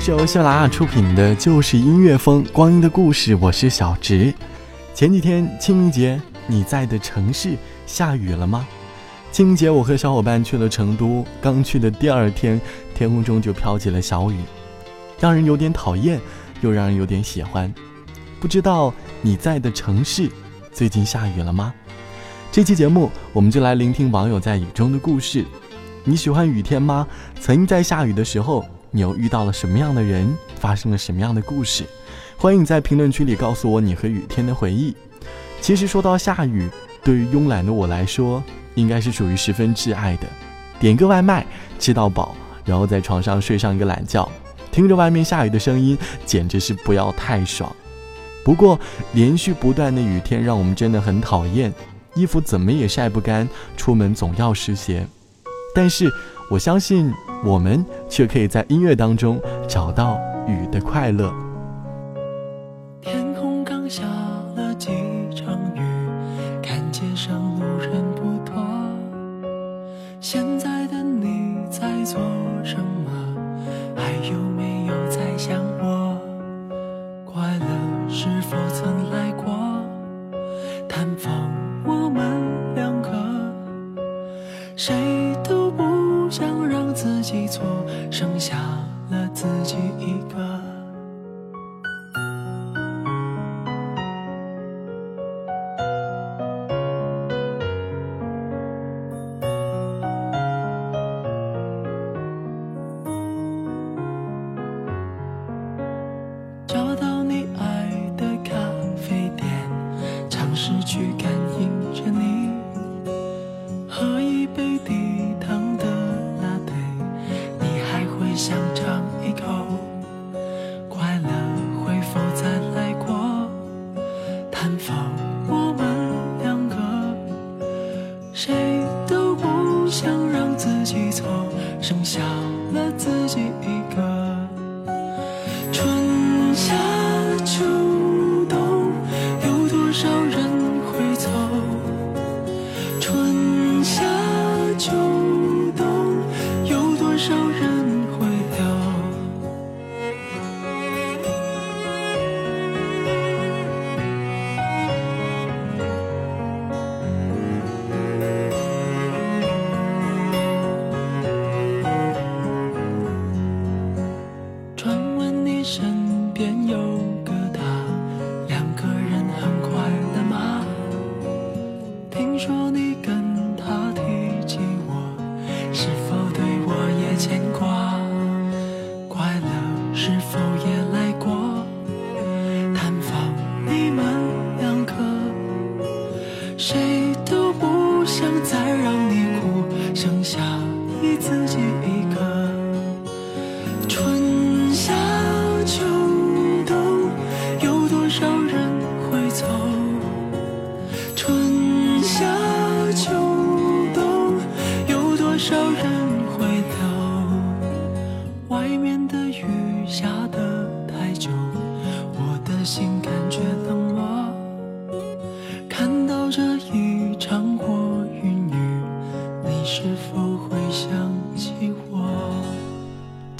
是由喜马拉雅出品的《就是音乐风》，光阴的故事，我是小植。前几天清明节，你在的城市下雨了吗？清明节，我和小伙伴去了成都，刚去的第二天，天空中就飘起了小雨，让人有点讨厌，又让人有点喜欢。不知道你在的城市最近下雨了吗？这期节目，我们就来聆听网友在雨中的故事。你喜欢雨天吗？曾经在下雨的时候，你又遇到了什么样的人？发生了什么样的故事？欢迎在评论区里告诉我你和雨天的回忆。其实说到下雨，对于慵懒的我来说，应该是属于十分挚爱的，点个外卖，吃到饱，然后在床上睡上一个懒觉，听着外面下雨的声音，简直是不要太爽。不过连续不断的雨天让我们真的很讨厌，衣服怎么也晒不干，出门总要湿鞋。但是我相信我们却可以在音乐当中找到雨的快乐。想尝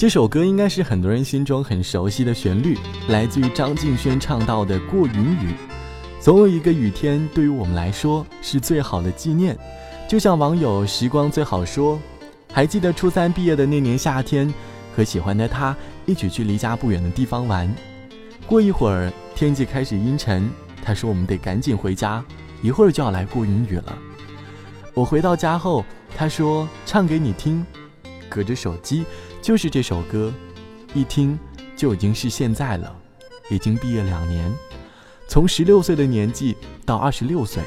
这首歌应该是很多人心中很熟悉的旋律，来自于张敬轩唱到的《过云雨》。总有一个雨天，对于我们来说是最好的纪念。就像网友时光最好说，还记得初三毕业的那年夏天，和喜欢的他一起去离家不远的地方玩。过一会儿天气开始阴沉，他说我们得赶紧回家，一会儿就要来过云雨了。我回到家后，他说唱给你听，隔着手机。就是这首歌，一听就已经是现在了，已经毕业两年，从十六岁的年纪到二十六岁，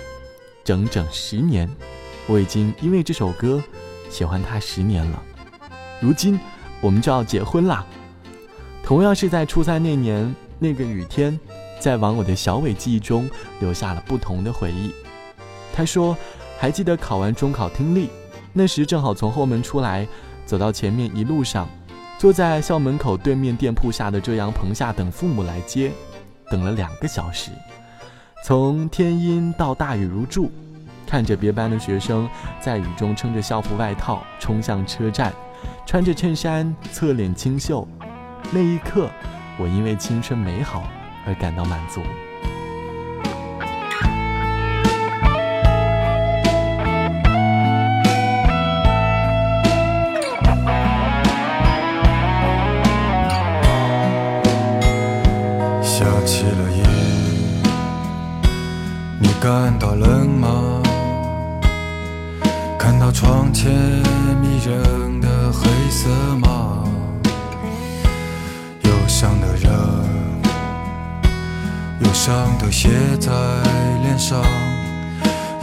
整整十年，我已经因为这首歌喜欢他十年了。如今我们就要结婚啦。同样是在初三那年，那个雨天，在网友的小伟记忆中留下了不同的回忆。他说，还记得考完中考听力，那时正好从后门出来，走到前面一路上，坐在校门口对面店铺下的遮阳棚下等父母来接，等了两个小时，从天阴到大雨如注。看着别班的学生在雨中撑着校服外套冲向车站，穿着衬衫，侧脸清秀，那一刻，我因为青春美好而感到满足。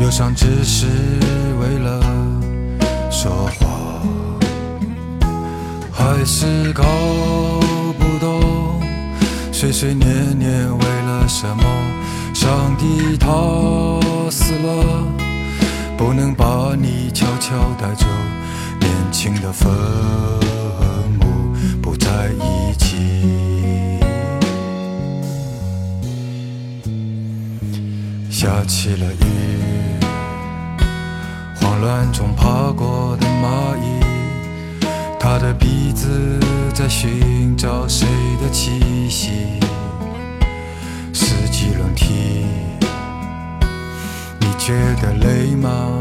忧伤只是为了说话，还是搞不懂，碎碎念念为了什么？上帝他死了。不能把你悄悄带走，年轻的坟墓不在一起。下起了雨，乱中爬过的蚂蚁，它的鼻子在寻找谁的气息。四季轮替。你觉得累吗？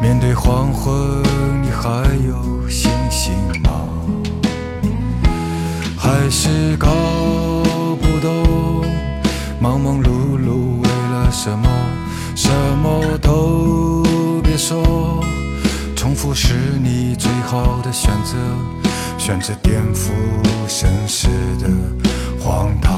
面对黄昏，你还有信心吗？还是搞不懂，忙忙碌碌为了什么？什么都别说，重复是你最好的选择，选择颠覆现实的荒唐。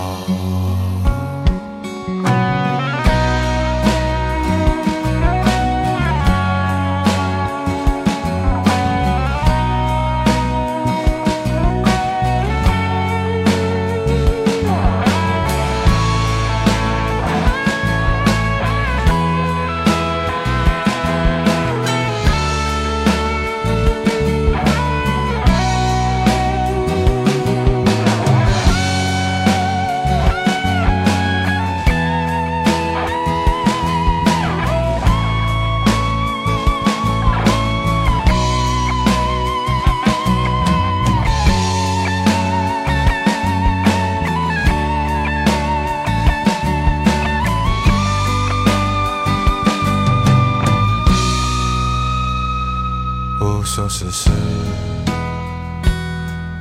说时迟，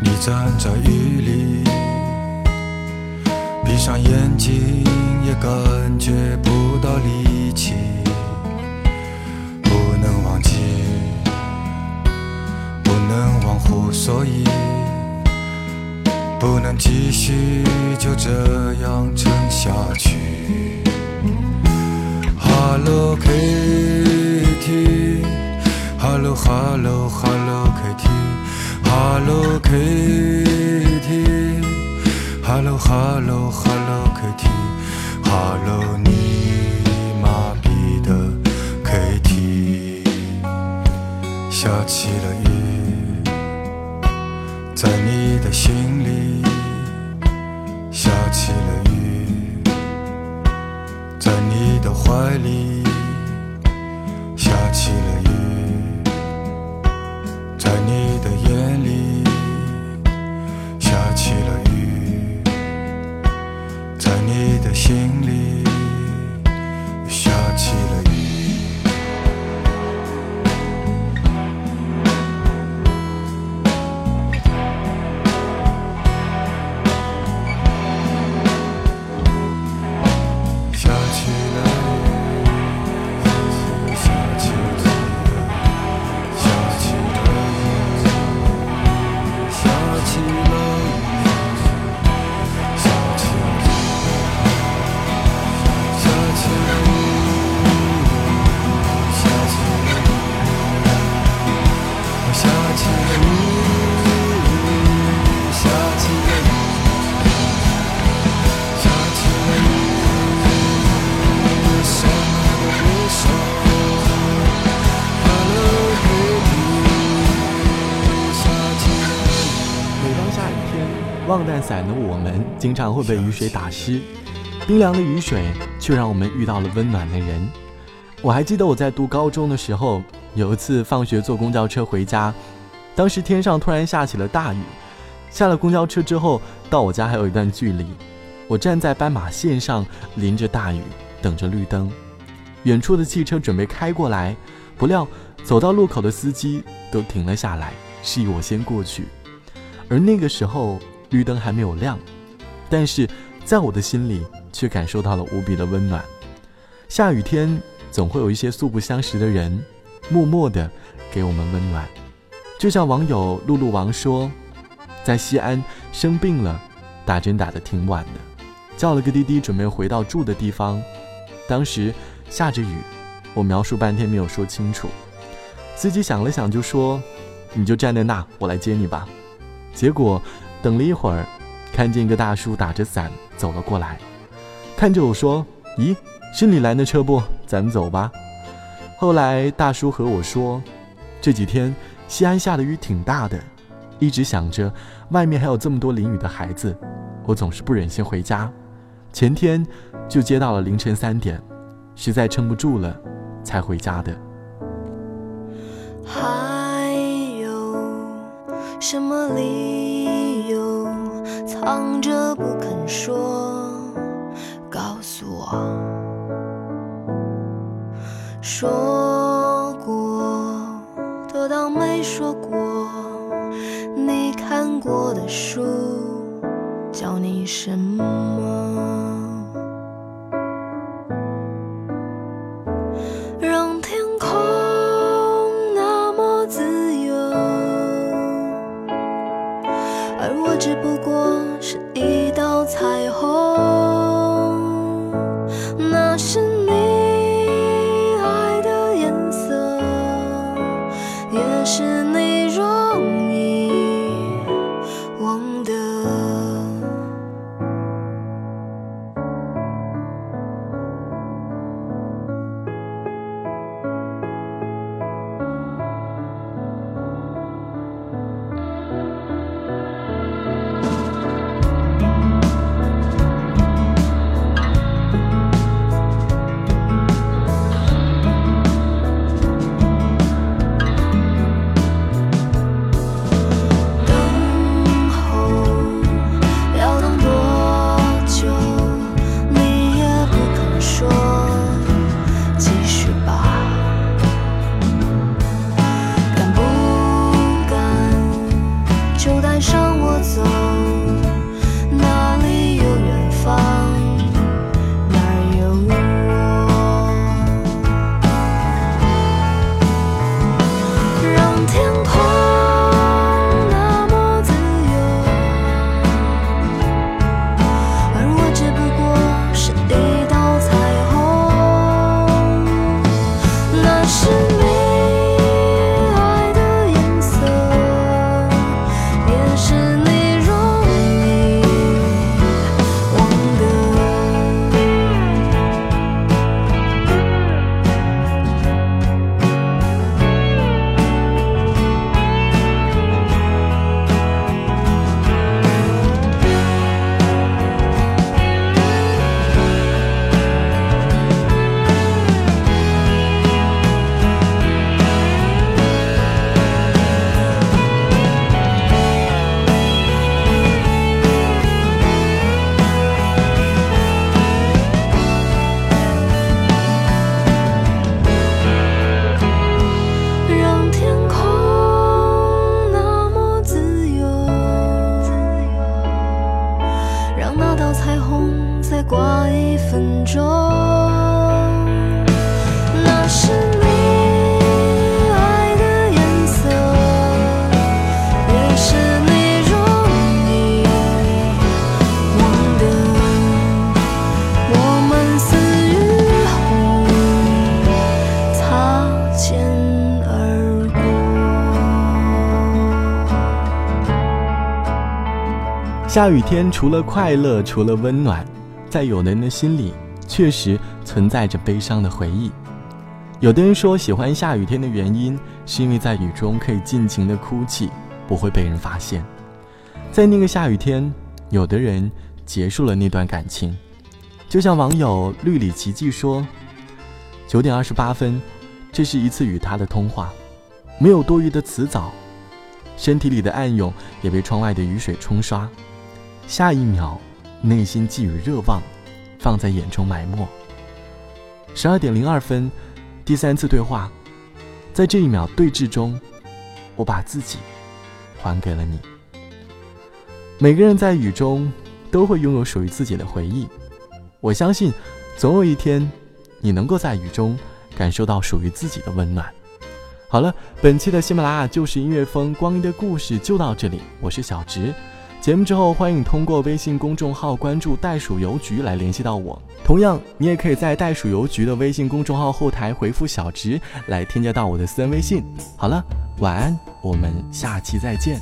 你站在雨里，闭上眼睛也感觉不到力气。不能忘记，不能忘乎所以，不能继续就这样撑下去。Hello Kitty。Hello Hello Hello Kitty Hello Kitty Hello Hello Hello Kitty Hello 你麻痹的 Kitty 下起了雨，在你的心里下起了雨，在你的怀里忘带伞的我们，经常会被雨水打湿。冰凉的雨水却让我们遇到了温暖的人。我还记得我在读高中的时候，有一次放学坐公交车回家，当时天上突然下起了大雨。下了公交车之后，到我家还有一段距离，我站在斑马线上，淋着大雨，等着绿灯。远处的汽车准备开过来，不料走到路口的司机都停了下来，示意我先过去。而那个时候绿灯还没有亮，但是在我的心里却感受到了无比的温暖。下雨天总会有一些素不相识的人，默默的给我们温暖。就像网友露露王说，在西安生病了，打针打得挺晚的，叫了个滴滴准备回到住的地方。当时下着雨，我描述半天没有说清楚。司机想了想就说：“你就站在那，我来接你吧。”结果，等了一会儿，看见一个大叔打着伞走了过来，看着我说：“咦，是你拦的车不？咱们走吧。”后来大叔和我说：“这几天西安下的雨挺大的，一直想着外面还有这么多淋雨的孩子，我总是不忍心回家。前天就接到了凌晨三点，实在撑不住了，才回家的。”还有什么理由昂着不肯说？告诉我。说过都当没说过。你看过的书叫你什么？一分钟，那是你爱的颜色，也是你。容易下雨天除了快乐，除了温暖，在有的人的心里确实存在着悲伤的回忆。有的人说喜欢下雨天的原因，是因为在雨中可以尽情的哭泣，不会被人发现。在那个下雨天，有的人结束了那段感情，就像网友绿里奇迹说：“九点二十八分，这是一次与他的通话，没有多余的词藻，身体里的暗涌也被窗外的雨水冲刷。下一秒，内心寄予热望，放在眼中埋没。十二点零二分，第三次对话，在这一秒对峙中，我把自己还给了你。每个人在雨中都会拥有属于自己的回忆，我相信，总有一天，你能够在雨中感受到属于自己的温暖。好了，本期的喜马拉雅就是音乐风光阴的故事就到这里，我是小直。节目之后，欢迎通过微信公众号关注“袋鼠邮局”来联系到我。同样，你也可以在“袋鼠邮局”的微信公众号后台回复“小直”来添加到我的私人微信。好了，晚安，我们下期再见。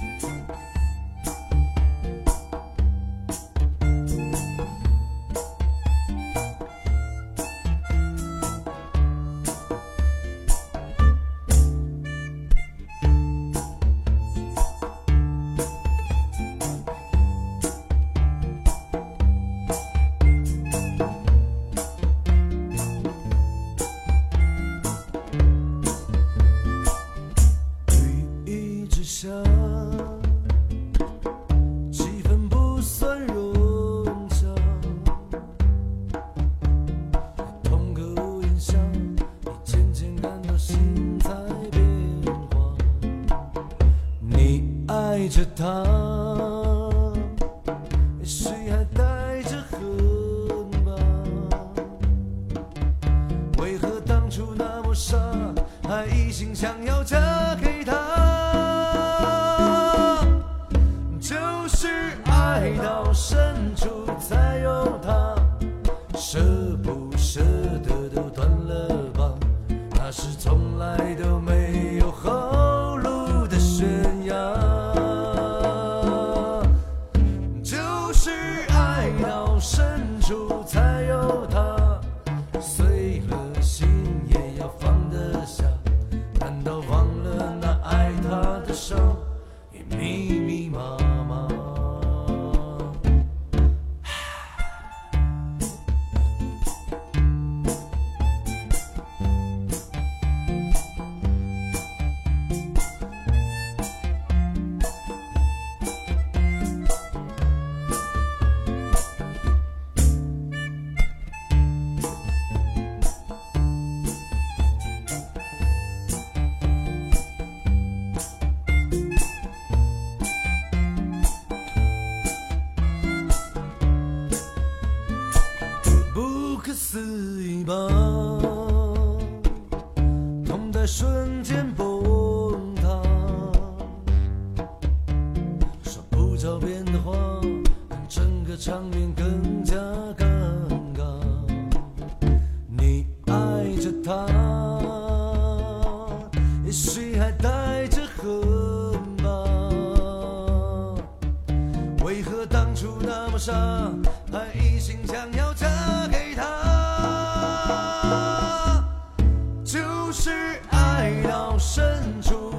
吧，痛在瞬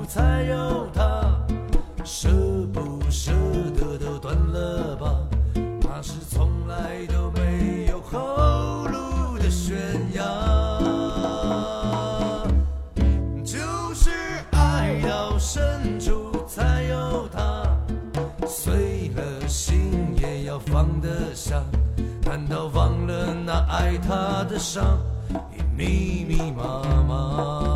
才有他，舍不舍得都断了吧，那是从来都没有后路的悬崖。就是爱到深处才有他，碎了心也要放得下。难道忘了那爱他的伤已密密麻麻？